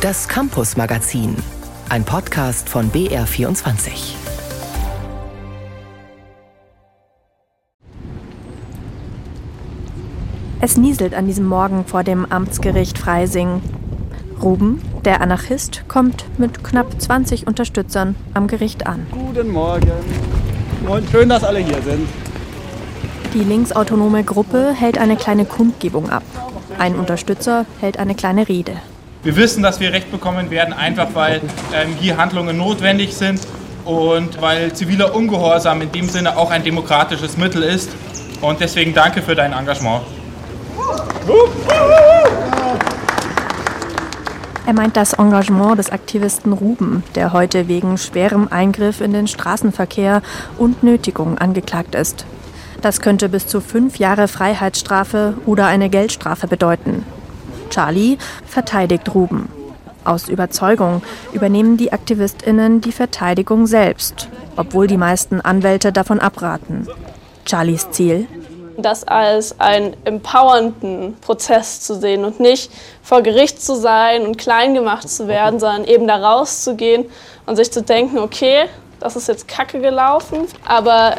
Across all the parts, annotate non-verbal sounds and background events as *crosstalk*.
Das Campus Magazin, ein Podcast von BR24. Es nieselt an diesem Morgen vor dem Amtsgericht Freising. Ruben, der Anarchist, kommt mit knapp 20 Unterstützern am Gericht an. Guten Morgen. Moin, schön, dass alle hier sind. Die linksautonome Gruppe hält eine kleine Kundgebung ab. Ein Unterstützer hält eine kleine Rede. Wir wissen, dass wir Recht bekommen werden, einfach weil ähm, hier Handlungen notwendig sind und weil ziviler Ungehorsam in dem Sinne auch ein demokratisches Mittel ist. Und deswegen danke für dein Engagement. Er meint das Engagement des Aktivisten Ruben, der heute wegen schwerem Eingriff in den Straßenverkehr und Nötigung angeklagt ist. Das könnte bis zu fünf Jahre Freiheitsstrafe oder eine Geldstrafe bedeuten. Charlie verteidigt Ruben. Aus Überzeugung übernehmen die Aktivistinnen die Verteidigung selbst, obwohl die meisten Anwälte davon abraten. Charlies Ziel? Das als einen empowernden Prozess zu sehen und nicht vor Gericht zu sein und klein gemacht zu werden, sondern eben da rauszugehen und sich zu denken, okay, das ist jetzt kacke gelaufen, aber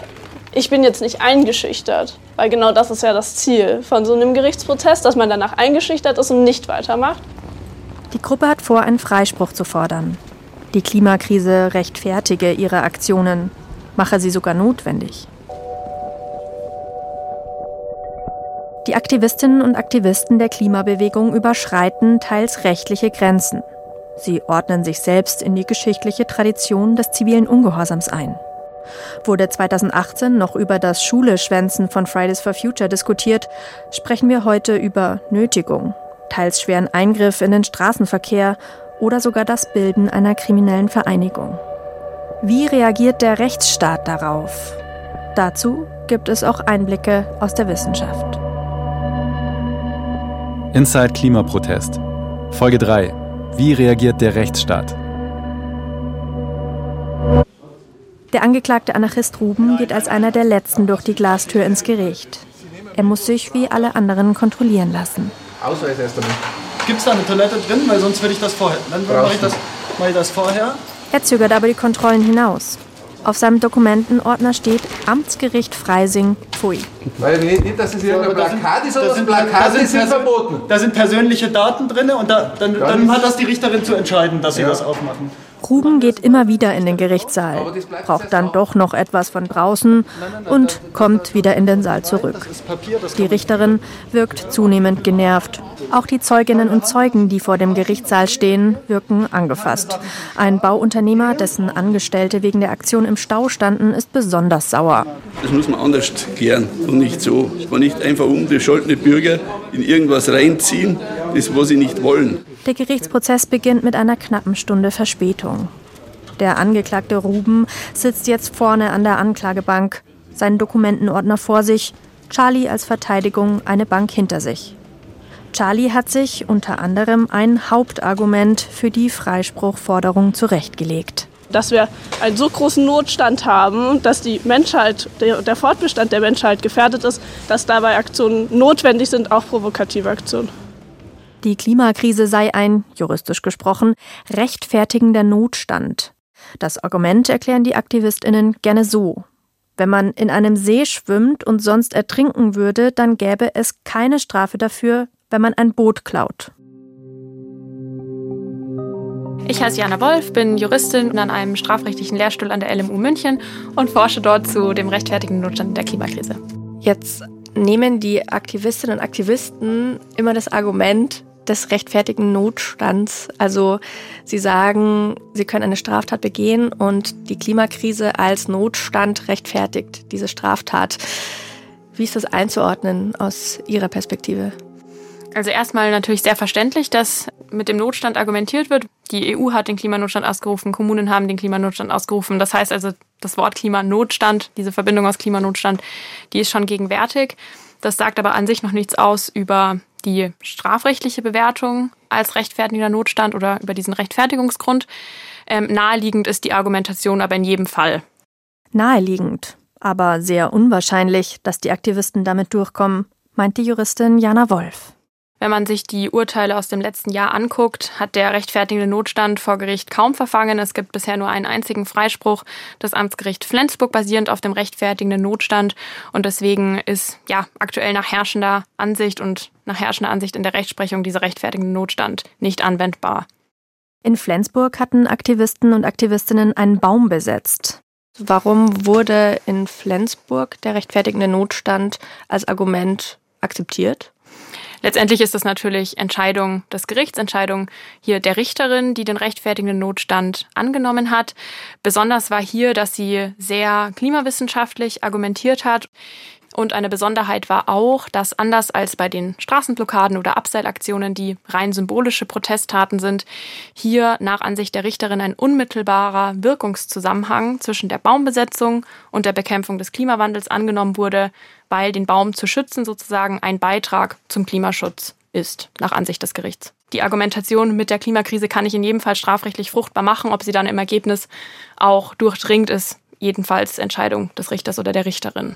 ich bin jetzt nicht eingeschüchtert, weil genau das ist ja das Ziel von so einem Gerichtsprozess, dass man danach eingeschüchtert ist und nicht weitermacht. Die Gruppe hat vor, einen Freispruch zu fordern. Die Klimakrise rechtfertige ihre Aktionen, mache sie sogar notwendig. Die Aktivistinnen und Aktivisten der Klimabewegung überschreiten teils rechtliche Grenzen. Sie ordnen sich selbst in die geschichtliche Tradition des zivilen Ungehorsams ein. Wurde 2018 noch über das Schuleschwänzen von Fridays for Future diskutiert, sprechen wir heute über Nötigung, teils schweren Eingriff in den Straßenverkehr oder sogar das Bilden einer kriminellen Vereinigung. Wie reagiert der Rechtsstaat darauf? Dazu gibt es auch Einblicke aus der Wissenschaft. Inside Klimaprotest. Folge 3. Wie reagiert der Rechtsstaat? Der angeklagte Anarchist Ruben geht als einer der letzten durch die Glastür ins Gericht. Er muss sich wie alle anderen kontrollieren lassen. Ausweis erst einmal. Gibt es da eine Toilette drin? Weil sonst würde ich das vorher. Dann mache ich, das, mach ich das vorher. Er zögert aber die Kontrollen hinaus. Auf seinem Dokumentenordner steht Amtsgericht Freising, Pfui. Weil nicht, dass es irgendein Plakat ist, aber Plakate sind, verboten. Da sind persönliche Daten drin und da, dann, dann hat das die Richterin zu entscheiden, dass sie ja. das aufmachen. Ruben geht immer wieder in den Gerichtssaal, braucht dann doch noch etwas von draußen und kommt wieder in den Saal zurück. Die Richterin wirkt zunehmend genervt. Auch die Zeuginnen und Zeugen, die vor dem Gerichtssaal stehen, wirken angefasst. Ein Bauunternehmer, dessen Angestellte wegen der Aktion im Stau standen, ist besonders sauer. Das muss man anders klären und nicht so. Man nicht einfach unbescholtene Bürger in irgendwas reinziehen, das was sie nicht wollen. Der Gerichtsprozess beginnt mit einer knappen Stunde Verspätung. Der Angeklagte Ruben sitzt jetzt vorne an der Anklagebank, seinen Dokumentenordner vor sich, Charlie als Verteidigung eine Bank hinter sich. Charlie hat sich unter anderem ein Hauptargument für die Freispruchforderung zurechtgelegt. Dass wir einen so großen Notstand haben, dass die Menschheit, der Fortbestand der Menschheit gefährdet ist, dass dabei Aktionen notwendig sind, auch provokative Aktionen. Die Klimakrise sei ein, juristisch gesprochen, rechtfertigender Notstand. Das Argument erklären die Aktivistinnen gerne so. Wenn man in einem See schwimmt und sonst ertrinken würde, dann gäbe es keine Strafe dafür, wenn man ein Boot klaut. Ich heiße Jana Wolf, bin Juristin an einem strafrechtlichen Lehrstuhl an der LMU München und forsche dort zu dem rechtfertigen Notstand der Klimakrise. Jetzt nehmen die Aktivistinnen und Aktivisten immer das Argument des rechtfertigen Notstands. Also sie sagen, sie können eine Straftat begehen und die Klimakrise als Notstand rechtfertigt diese Straftat. Wie ist das einzuordnen aus Ihrer Perspektive? Also erstmal natürlich sehr verständlich, dass mit dem Notstand argumentiert wird. Die EU hat den Klimanotstand ausgerufen, Kommunen haben den Klimanotstand ausgerufen. Das heißt also, das Wort Klimanotstand, diese Verbindung aus Klimanotstand, die ist schon gegenwärtig. Das sagt aber an sich noch nichts aus über die strafrechtliche Bewertung als rechtfertigender Notstand oder über diesen Rechtfertigungsgrund. Ähm, naheliegend ist die Argumentation aber in jedem Fall. Naheliegend, aber sehr unwahrscheinlich, dass die Aktivisten damit durchkommen, meint die Juristin Jana Wolf. Wenn man sich die Urteile aus dem letzten Jahr anguckt, hat der rechtfertigende Notstand vor Gericht kaum verfangen. Es gibt bisher nur einen einzigen Freispruch des Amtsgericht Flensburg basierend auf dem rechtfertigenden Notstand. Und deswegen ist ja aktuell nach herrschender Ansicht und nach herrschender Ansicht in der Rechtsprechung dieser rechtfertigende Notstand nicht anwendbar. In Flensburg hatten Aktivisten und Aktivistinnen einen Baum besetzt. Warum wurde in Flensburg der rechtfertigende Notstand als Argument akzeptiert? Letztendlich ist das natürlich Entscheidung des Gerichts, Entscheidung hier der Richterin, die den rechtfertigenden Notstand angenommen hat. Besonders war hier, dass sie sehr klimawissenschaftlich argumentiert hat. Und eine Besonderheit war auch, dass anders als bei den Straßenblockaden oder Abseilaktionen, die rein symbolische Protesttaten sind, hier nach Ansicht der Richterin ein unmittelbarer Wirkungszusammenhang zwischen der Baumbesetzung und der Bekämpfung des Klimawandels angenommen wurde, weil den Baum zu schützen sozusagen ein Beitrag zum Klimaschutz ist, nach Ansicht des Gerichts. Die Argumentation mit der Klimakrise kann ich in jedem Fall strafrechtlich fruchtbar machen. Ob sie dann im Ergebnis auch durchdringt, ist jedenfalls Entscheidung des Richters oder der Richterin.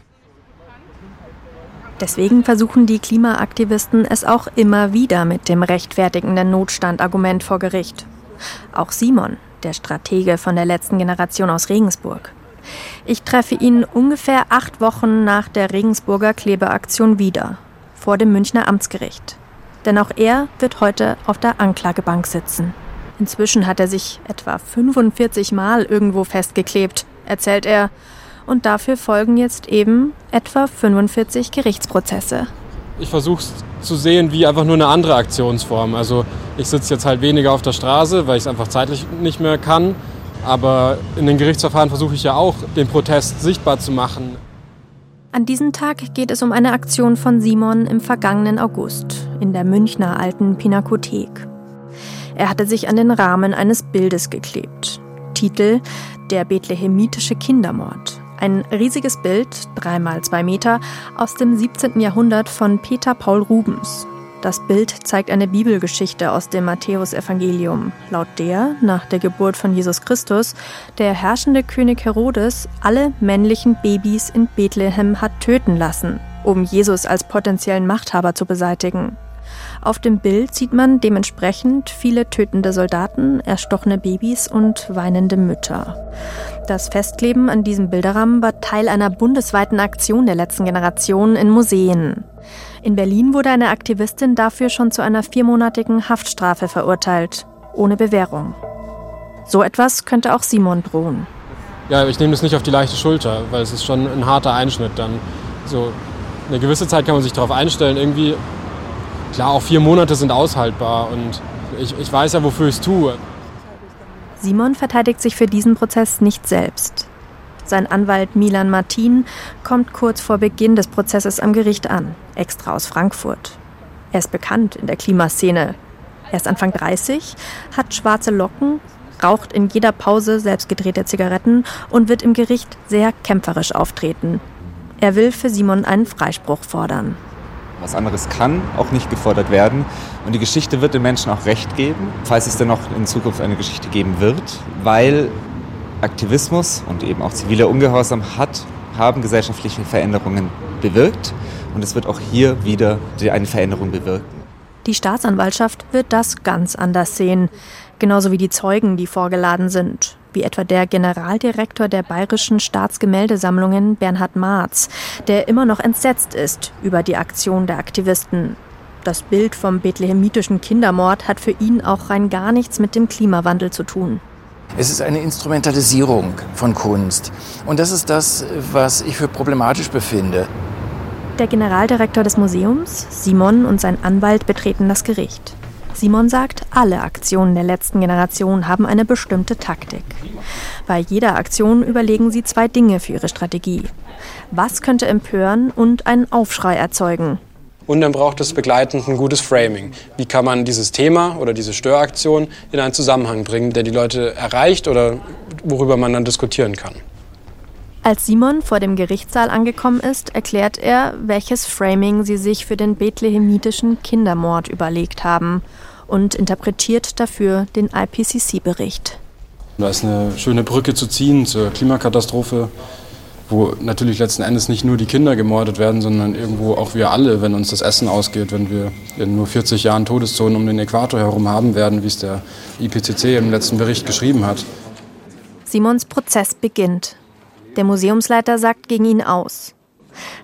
Deswegen versuchen die Klimaaktivisten es auch immer wieder mit dem rechtfertigenden Notstandargument vor Gericht. Auch Simon, der Stratege von der letzten Generation aus Regensburg. Ich treffe ihn ungefähr acht Wochen nach der Regensburger Klebeaktion wieder, vor dem Münchner Amtsgericht. Denn auch er wird heute auf der Anklagebank sitzen. Inzwischen hat er sich etwa 45 Mal irgendwo festgeklebt, erzählt er, und dafür folgen jetzt eben etwa 45 Gerichtsprozesse. Ich versuche es zu sehen wie einfach nur eine andere Aktionsform. Also ich sitze jetzt halt weniger auf der Straße, weil ich es einfach zeitlich nicht mehr kann. Aber in den Gerichtsverfahren versuche ich ja auch, den Protest sichtbar zu machen. An diesem Tag geht es um eine Aktion von Simon im vergangenen August in der Münchner alten Pinakothek. Er hatte sich an den Rahmen eines Bildes geklebt. Titel Der bethlehemitische Kindermord. Ein riesiges Bild, dreimal zwei Meter, aus dem 17. Jahrhundert von Peter Paul Rubens. Das Bild zeigt eine Bibelgeschichte aus dem Matthäusevangelium, laut der, nach der Geburt von Jesus Christus, der herrschende König Herodes alle männlichen Babys in Bethlehem hat töten lassen, um Jesus als potenziellen Machthaber zu beseitigen. Auf dem Bild sieht man dementsprechend viele tötende Soldaten, erstochene Babys und weinende Mütter. Das Festkleben an diesem Bilderrahmen war Teil einer bundesweiten Aktion der letzten Generation in Museen. In Berlin wurde eine Aktivistin dafür schon zu einer viermonatigen Haftstrafe verurteilt, ohne Bewährung. So etwas könnte auch Simon drohen. Ja, ich nehme das nicht auf die leichte Schulter, weil es ist schon ein harter Einschnitt dann. So eine gewisse Zeit kann man sich darauf einstellen. Irgendwie, klar, auch vier Monate sind aushaltbar und ich, ich weiß ja, wofür ich es tue. Simon verteidigt sich für diesen Prozess nicht selbst. Sein Anwalt Milan Martin kommt kurz vor Beginn des Prozesses am Gericht an, extra aus Frankfurt. Er ist bekannt in der Klimaszene. Er ist Anfang 30, hat schwarze Locken, raucht in jeder Pause selbstgedrehte Zigaretten und wird im Gericht sehr kämpferisch auftreten. Er will für Simon einen Freispruch fordern. Was anderes kann auch nicht gefordert werden. Und die Geschichte wird den Menschen auch recht geben, falls es denn noch in Zukunft eine Geschichte geben wird, weil Aktivismus und eben auch ziviler Ungehorsam hat, haben gesellschaftliche Veränderungen bewirkt. Und es wird auch hier wieder eine Veränderung bewirken. Die Staatsanwaltschaft wird das ganz anders sehen, genauso wie die Zeugen, die vorgeladen sind wie etwa der Generaldirektor der Bayerischen Staatsgemäldesammlungen Bernhard Marz, der immer noch entsetzt ist über die Aktion der Aktivisten. Das Bild vom bethlehemitischen Kindermord hat für ihn auch rein gar nichts mit dem Klimawandel zu tun. Es ist eine Instrumentalisierung von Kunst. Und das ist das, was ich für problematisch befinde. Der Generaldirektor des Museums, Simon und sein Anwalt betreten das Gericht. Simon sagt, alle Aktionen der letzten Generation haben eine bestimmte Taktik. Bei jeder Aktion überlegen sie zwei Dinge für ihre Strategie. Was könnte empören und einen Aufschrei erzeugen? Und dann braucht es begleitend ein gutes Framing. Wie kann man dieses Thema oder diese Störaktion in einen Zusammenhang bringen, der die Leute erreicht oder worüber man dann diskutieren kann? Als Simon vor dem Gerichtssaal angekommen ist, erklärt er, welches Framing sie sich für den bethlehemitischen Kindermord überlegt haben und interpretiert dafür den IPCC-Bericht. Da ist eine schöne Brücke zu ziehen zur Klimakatastrophe. wo natürlich letzten Endes nicht nur die Kinder gemordet werden, sondern irgendwo auch wir alle, wenn uns das Essen ausgeht, wenn wir in nur 40 Jahren Todeszonen um den Äquator herum haben werden, wie es der IPCC im letzten Bericht geschrieben hat. Simons Prozess beginnt. Der Museumsleiter sagt gegen ihn aus.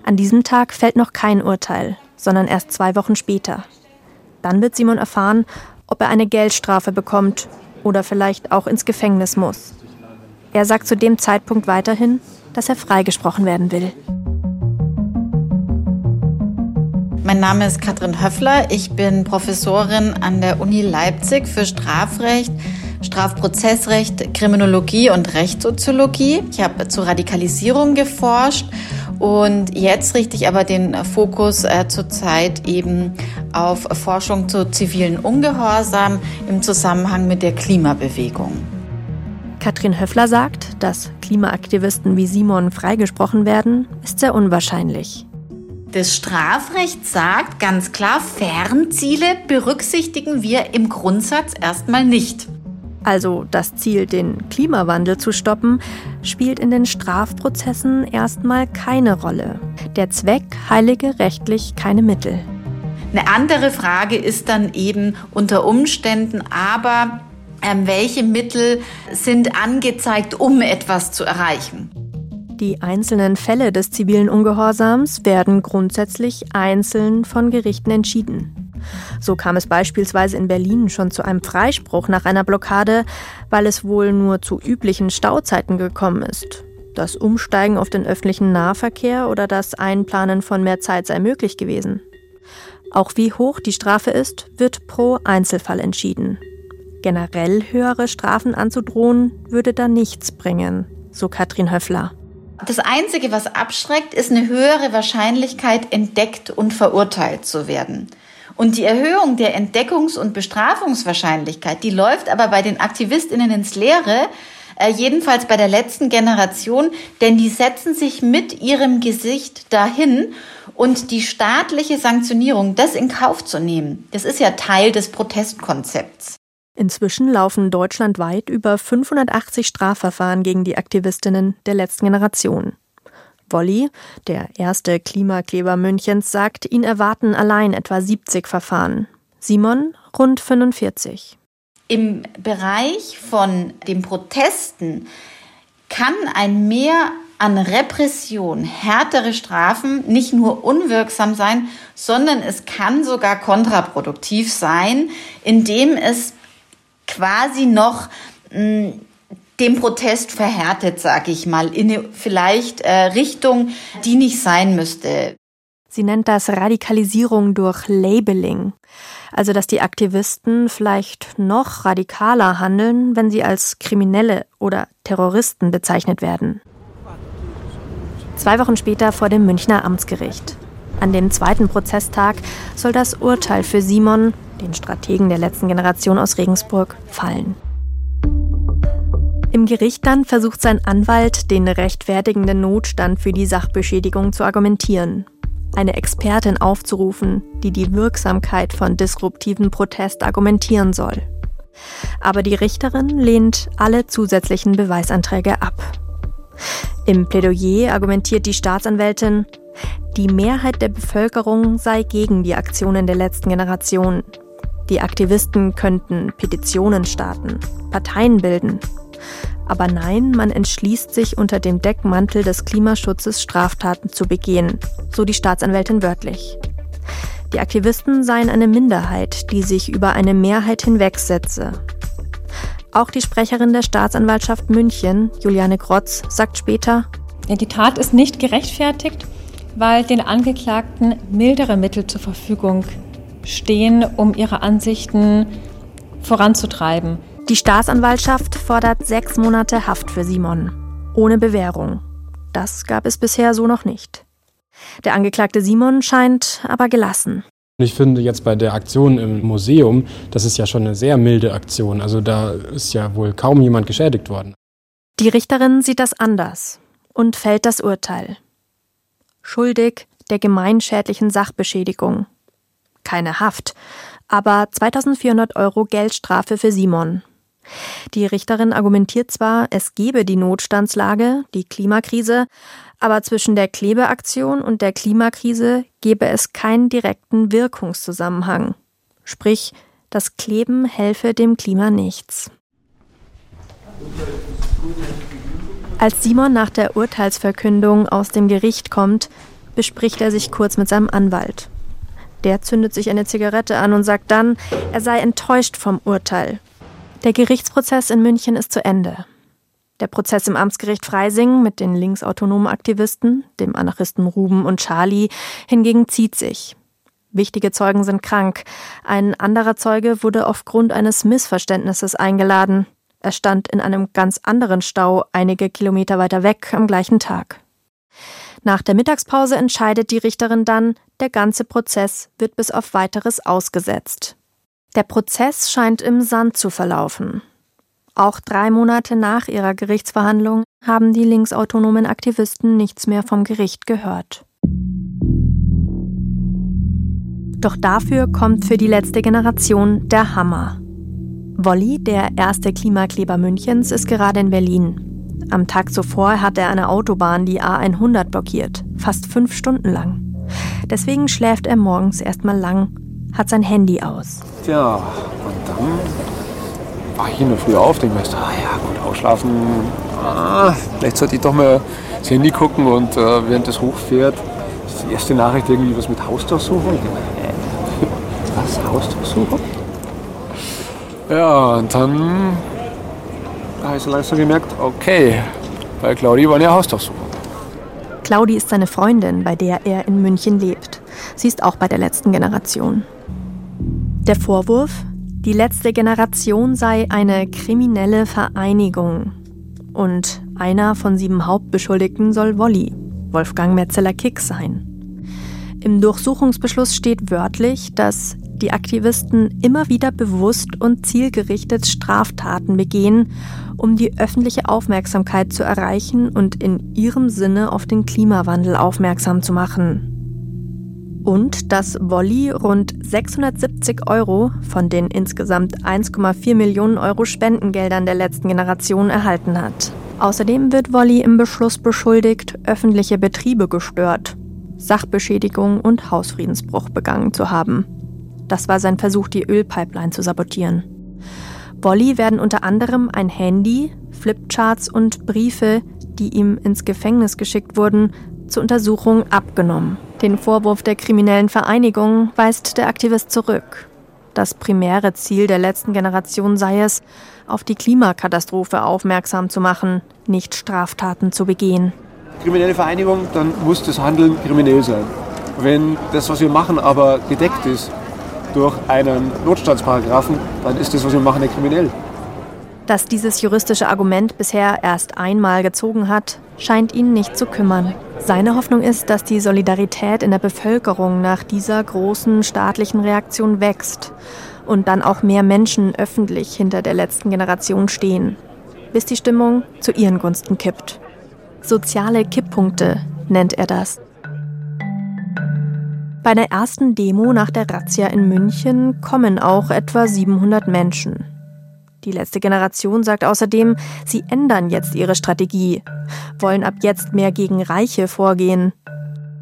An diesem Tag fällt noch kein Urteil, sondern erst zwei Wochen später. Dann wird Simon erfahren, ob er eine Geldstrafe bekommt oder vielleicht auch ins Gefängnis muss. Er sagt zu dem Zeitpunkt weiterhin, dass er freigesprochen werden will. Mein Name ist Katrin Höffler. Ich bin Professorin an der Uni Leipzig für Strafrecht, Strafprozessrecht, Kriminologie und Rechtssoziologie. Ich habe zur Radikalisierung geforscht und jetzt richte ich aber den Fokus äh, zurzeit eben auf Forschung zu zivilen Ungehorsam im Zusammenhang mit der Klimabewegung. Katrin Höffler sagt, dass Klimaaktivisten wie Simon freigesprochen werden, ist sehr unwahrscheinlich. Das Strafrecht sagt ganz klar, Fernziele berücksichtigen wir im Grundsatz erstmal nicht. Also das Ziel, den Klimawandel zu stoppen, spielt in den Strafprozessen erstmal keine Rolle. Der Zweck heilige rechtlich keine Mittel. Eine andere Frage ist dann eben unter Umständen aber, ähm, welche Mittel sind angezeigt, um etwas zu erreichen. Die einzelnen Fälle des zivilen Ungehorsams werden grundsätzlich einzeln von Gerichten entschieden. So kam es beispielsweise in Berlin schon zu einem Freispruch nach einer Blockade, weil es wohl nur zu üblichen Stauzeiten gekommen ist. Das Umsteigen auf den öffentlichen Nahverkehr oder das Einplanen von mehr Zeit sei möglich gewesen. Auch wie hoch die Strafe ist, wird pro Einzelfall entschieden. Generell höhere Strafen anzudrohen, würde da nichts bringen, so Katrin Höffler. Das Einzige, was abschreckt, ist eine höhere Wahrscheinlichkeit, entdeckt und verurteilt zu werden. Und die Erhöhung der Entdeckungs- und Bestrafungswahrscheinlichkeit, die läuft aber bei den Aktivistinnen ins Leere, äh, jedenfalls bei der letzten Generation, denn die setzen sich mit ihrem Gesicht dahin und die staatliche Sanktionierung, das in Kauf zu nehmen, das ist ja Teil des Protestkonzepts. Inzwischen laufen deutschlandweit über 580 Strafverfahren gegen die Aktivistinnen der letzten Generation. Wolli, der erste Klimakleber Münchens, sagt, ihn erwarten allein etwa 70 Verfahren. Simon rund 45. Im Bereich von den Protesten kann ein Mehr an Repression, härtere Strafen nicht nur unwirksam sein, sondern es kann sogar kontraproduktiv sein, indem es quasi noch mh, den Protest verhärtet, sage ich mal, in eine vielleicht äh, Richtung, die nicht sein müsste. Sie nennt das Radikalisierung durch Labeling. Also, dass die Aktivisten vielleicht noch radikaler handeln, wenn sie als Kriminelle oder Terroristen bezeichnet werden. Zwei Wochen später vor dem Münchner Amtsgericht. An dem zweiten Prozesstag soll das Urteil für Simon, den Strategen der letzten Generation aus Regensburg, fallen. Im Gericht dann versucht sein Anwalt, den rechtfertigenden Notstand für die Sachbeschädigung zu argumentieren. Eine Expertin aufzurufen, die die Wirksamkeit von disruptiven Protest argumentieren soll. Aber die Richterin lehnt alle zusätzlichen Beweisanträge ab. Im Plädoyer argumentiert die Staatsanwältin, die Mehrheit der Bevölkerung sei gegen die Aktionen der letzten Generation. Die Aktivisten könnten Petitionen starten, Parteien bilden. Aber nein, man entschließt sich unter dem Deckmantel des Klimaschutzes Straftaten zu begehen, so die Staatsanwältin wörtlich. Die Aktivisten seien eine Minderheit, die sich über eine Mehrheit hinwegsetze. Auch die Sprecherin der Staatsanwaltschaft München, Juliane Grotz, sagt später, die Tat ist nicht gerechtfertigt, weil den Angeklagten mildere Mittel zur Verfügung stehen, um ihre Ansichten voranzutreiben. Die Staatsanwaltschaft fordert sechs Monate Haft für Simon, ohne Bewährung. Das gab es bisher so noch nicht. Der Angeklagte Simon scheint aber gelassen. Ich finde jetzt bei der Aktion im Museum, das ist ja schon eine sehr milde Aktion. Also da ist ja wohl kaum jemand geschädigt worden. Die Richterin sieht das anders und fällt das Urteil. Schuldig der gemeinschädlichen Sachbeschädigung. Keine Haft, aber 2400 Euro Geldstrafe für Simon. Die Richterin argumentiert zwar, es gebe die Notstandslage, die Klimakrise, aber zwischen der Klebeaktion und der Klimakrise gebe es keinen direkten Wirkungszusammenhang. Sprich, das Kleben helfe dem Klima nichts. Als Simon nach der Urteilsverkündung aus dem Gericht kommt, bespricht er sich kurz mit seinem Anwalt. Der zündet sich eine Zigarette an und sagt dann, er sei enttäuscht vom Urteil. Der Gerichtsprozess in München ist zu Ende. Der Prozess im Amtsgericht Freising mit den linksautonomen Aktivisten, dem Anarchisten Ruben und Charlie, hingegen zieht sich. Wichtige Zeugen sind krank. Ein anderer Zeuge wurde aufgrund eines Missverständnisses eingeladen. Er stand in einem ganz anderen Stau einige Kilometer weiter weg am gleichen Tag. Nach der Mittagspause entscheidet die Richterin dann, der ganze Prozess wird bis auf weiteres ausgesetzt. Der Prozess scheint im Sand zu verlaufen. Auch drei Monate nach ihrer Gerichtsverhandlung haben die linksautonomen Aktivisten nichts mehr vom Gericht gehört. Doch dafür kommt für die letzte Generation der Hammer. Wolli, der erste Klimakleber Münchens, ist gerade in Berlin. Am Tag zuvor hat er eine Autobahn, die A100, blockiert, fast fünf Stunden lang. Deswegen schläft er morgens erstmal lang, hat sein Handy aus. Tja, und dann war ich der Früh auf, denke mir, ah ja, gut, ausschlafen. Ah, vielleicht sollte ich doch mal das Handy gucken und äh, während es hochfährt, ist die erste Nachricht irgendwie was mit Hausdurchsuchung. *laughs* Was? Hausdurchsuchung? Ja, und dann habe ich so langsam gemerkt, okay, bei Claudi war eine Hausdurchsuchung. Claudi ist seine Freundin, bei der er in München lebt. Sie ist auch bei der letzten Generation. Der Vorwurf, die letzte Generation sei eine kriminelle Vereinigung. Und einer von sieben Hauptbeschuldigten soll Wolli, Wolfgang Metzeler-Kick, sein. Im Durchsuchungsbeschluss steht wörtlich, dass die Aktivisten immer wieder bewusst und zielgerichtet Straftaten begehen, um die öffentliche Aufmerksamkeit zu erreichen und in ihrem Sinne auf den Klimawandel aufmerksam zu machen und dass Wolli rund 670 Euro von den insgesamt 1,4 Millionen Euro Spendengeldern der letzten Generation erhalten hat. Außerdem wird Wolli im Beschluss beschuldigt, öffentliche Betriebe gestört, Sachbeschädigung und Hausfriedensbruch begangen zu haben. Das war sein Versuch, die Ölpipeline zu sabotieren. Wolli werden unter anderem ein Handy, Flipcharts und Briefe, die ihm ins Gefängnis geschickt wurden, zur Untersuchung abgenommen. Den Vorwurf der kriminellen Vereinigung weist der Aktivist zurück. Das primäre Ziel der letzten Generation sei es, auf die Klimakatastrophe aufmerksam zu machen, nicht Straftaten zu begehen. Kriminelle Vereinigung, dann muss das Handeln kriminell sein. Wenn das, was wir machen, aber gedeckt ist durch einen Notstandsparagraphen, dann ist das, was wir machen, nicht kriminell. Dass dieses juristische Argument bisher erst einmal gezogen hat, scheint ihn nicht zu kümmern. Seine Hoffnung ist, dass die Solidarität in der Bevölkerung nach dieser großen staatlichen Reaktion wächst und dann auch mehr Menschen öffentlich hinter der letzten Generation stehen, bis die Stimmung zu ihren Gunsten kippt. Soziale Kipppunkte nennt er das. Bei der ersten Demo nach der Razzia in München kommen auch etwa 700 Menschen. Die letzte Generation sagt außerdem, sie ändern jetzt ihre Strategie, wollen ab jetzt mehr gegen Reiche vorgehen.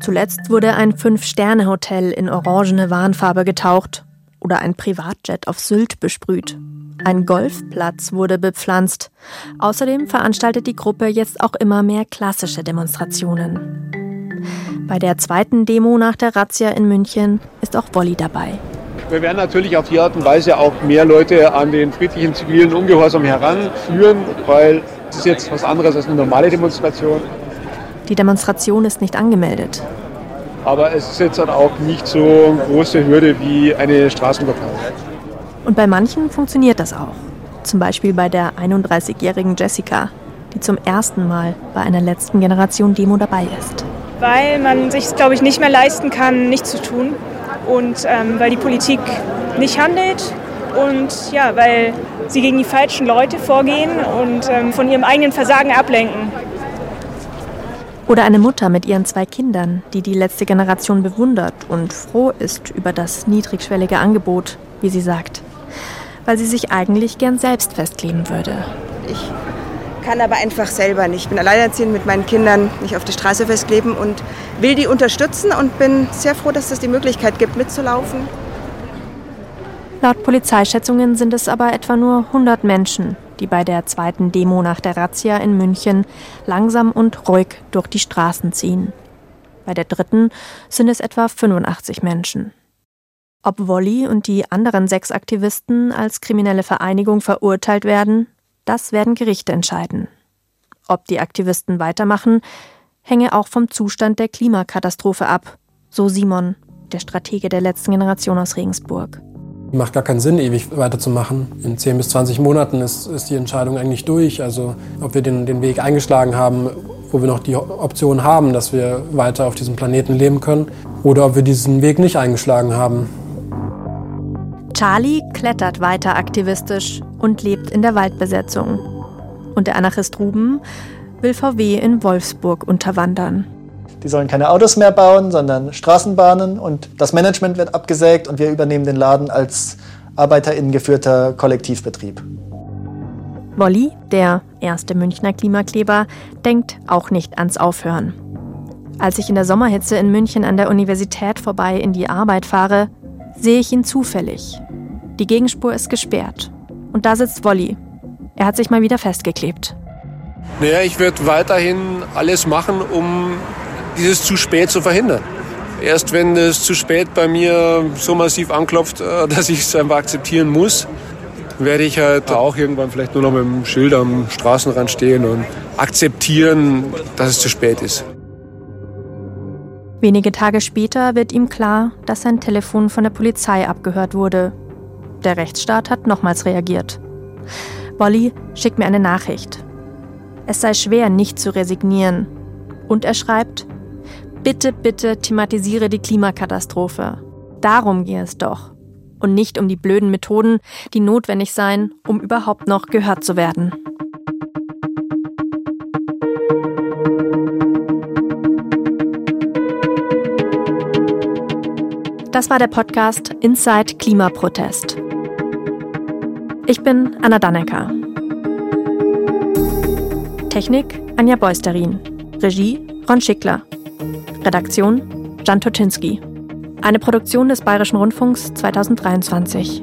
Zuletzt wurde ein Fünf-Sterne-Hotel in orangene Warnfarbe getaucht oder ein Privatjet auf Sylt besprüht. Ein Golfplatz wurde bepflanzt. Außerdem veranstaltet die Gruppe jetzt auch immer mehr klassische Demonstrationen. Bei der zweiten Demo nach der Razzia in München ist auch Wolli dabei. Wir werden natürlich auf die Art und Weise auch mehr Leute an den friedlichen zivilen Ungehorsam heranführen, weil es ist jetzt was anderes als eine normale Demonstration. Die Demonstration ist nicht angemeldet. Aber es ist jetzt dann auch nicht so eine große Hürde wie eine Straßenblockade. Und bei manchen funktioniert das auch. Zum Beispiel bei der 31-jährigen Jessica, die zum ersten Mal bei einer letzten Generation Demo dabei ist. Weil man sich, glaube ich, nicht mehr leisten kann, nichts zu tun und ähm, weil die Politik nicht handelt und ja, weil sie gegen die falschen Leute vorgehen und ähm, von ihrem eigenen Versagen ablenken. Oder eine Mutter mit ihren zwei Kindern, die die letzte Generation bewundert und froh ist über das niedrigschwellige Angebot, wie sie sagt. weil sie sich eigentlich gern selbst festkleben würde. Ich kann aber einfach selber nicht. Ich bin alleinerziehend mit meinen Kindern nicht auf die Straße festkleben und will die unterstützen und bin sehr froh, dass es die Möglichkeit gibt, mitzulaufen. Laut Polizeischätzungen sind es aber etwa nur 100 Menschen, die bei der zweiten Demo nach der Razzia in München langsam und ruhig durch die Straßen ziehen. Bei der dritten sind es etwa 85 Menschen. Ob Wolli und die anderen sechs Aktivisten als kriminelle Vereinigung verurteilt werden, das werden Gerichte entscheiden. Ob die Aktivisten weitermachen, hänge auch vom Zustand der Klimakatastrophe ab, so Simon, der Stratege der letzten Generation aus Regensburg. Macht gar keinen Sinn, ewig weiterzumachen. In 10 bis 20 Monaten ist, ist die Entscheidung eigentlich durch. Also ob wir den, den Weg eingeschlagen haben, wo wir noch die Option haben, dass wir weiter auf diesem Planeten leben können, oder ob wir diesen Weg nicht eingeschlagen haben. Charlie klettert weiter aktivistisch und lebt in der Waldbesetzung. Und der Anarchist Ruben will VW in Wolfsburg unterwandern. Die sollen keine Autos mehr bauen, sondern Straßenbahnen und das Management wird abgesägt und wir übernehmen den Laden als ArbeiterInnen geführter Kollektivbetrieb. Wolli, der erste Münchner Klimakleber, denkt auch nicht ans Aufhören. Als ich in der Sommerhitze in München an der Universität vorbei in die Arbeit fahre, sehe ich ihn zufällig. Die Gegenspur ist gesperrt. Und da sitzt Wolli. Er hat sich mal wieder festgeklebt. Naja, ich werde weiterhin alles machen, um dieses zu spät zu verhindern. Erst wenn es zu spät bei mir so massiv anklopft, äh, *laughs* dass ich es einfach akzeptieren muss, werde ich halt auch irgendwann vielleicht nur noch mit dem Schild am Straßenrand stehen und akzeptieren, dass es zu spät ist. Wenige Tage später wird ihm klar, dass sein Telefon von der Polizei abgehört wurde. Der Rechtsstaat hat nochmals reagiert. Wolli schickt mir eine Nachricht. Es sei schwer, nicht zu resignieren. Und er schreibt, Bitte, bitte thematisiere die Klimakatastrophe. Darum gehe es doch. Und nicht um die blöden Methoden, die notwendig seien, um überhaupt noch gehört zu werden. Das war der Podcast Inside Klimaprotest. Ich bin Anna Dannecker. Technik Anja Beusterin. Regie Ron Schickler. Redaktion Jan Toczynski. Eine Produktion des Bayerischen Rundfunks 2023.